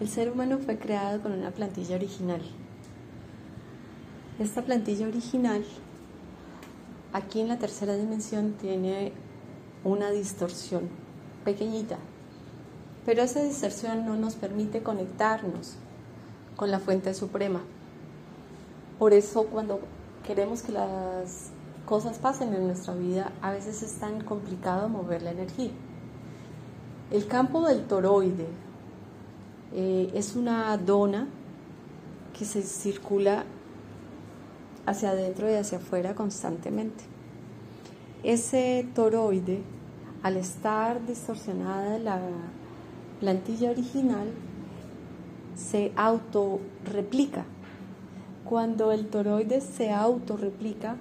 El ser humano fue creado con una plantilla original. Esta plantilla original, aquí en la tercera dimensión, tiene una distorsión pequeñita, pero esa distorsión no nos permite conectarnos con la fuente suprema. Por eso cuando queremos que las cosas pasen en nuestra vida, a veces es tan complicado mover la energía. El campo del toroide eh, es una dona que se circula hacia adentro y hacia afuera constantemente. Ese toroide, al estar distorsionada la plantilla original, se autorreplica. Cuando el toroide se autorreplica,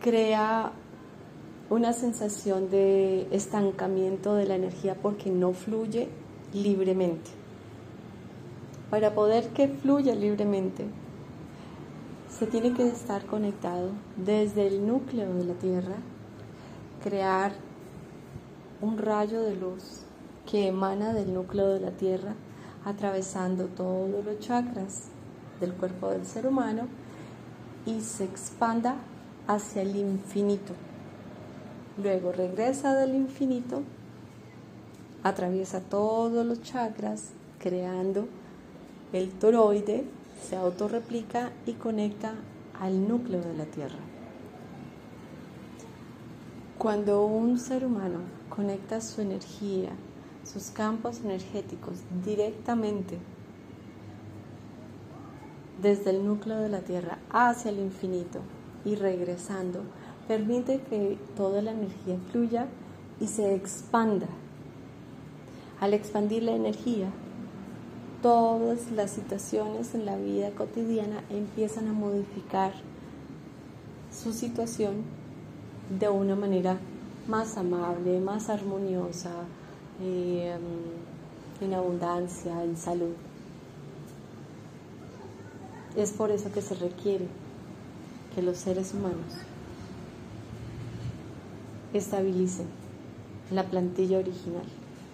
crea una sensación de estancamiento de la energía porque no fluye libremente. Para poder que fluya libremente, se tiene que estar conectado desde el núcleo de la Tierra, crear un rayo de luz que emana del núcleo de la Tierra, atravesando todos los chakras del cuerpo del ser humano y se expanda hacia el infinito. Luego regresa del infinito atraviesa todos los chakras, creando el toroide, se autorreplica y conecta al núcleo de la Tierra. Cuando un ser humano conecta su energía, sus campos energéticos directamente desde el núcleo de la Tierra hacia el infinito y regresando, permite que toda la energía fluya y se expanda al expandir la energía, todas las situaciones en la vida cotidiana empiezan a modificar su situación de una manera más amable, más armoniosa, eh, en abundancia, en salud. Es por eso que se requiere que los seres humanos estabilicen la plantilla original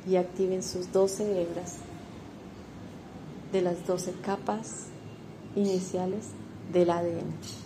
y activen sus 12 hebras de las 12 capas iniciales del ADN.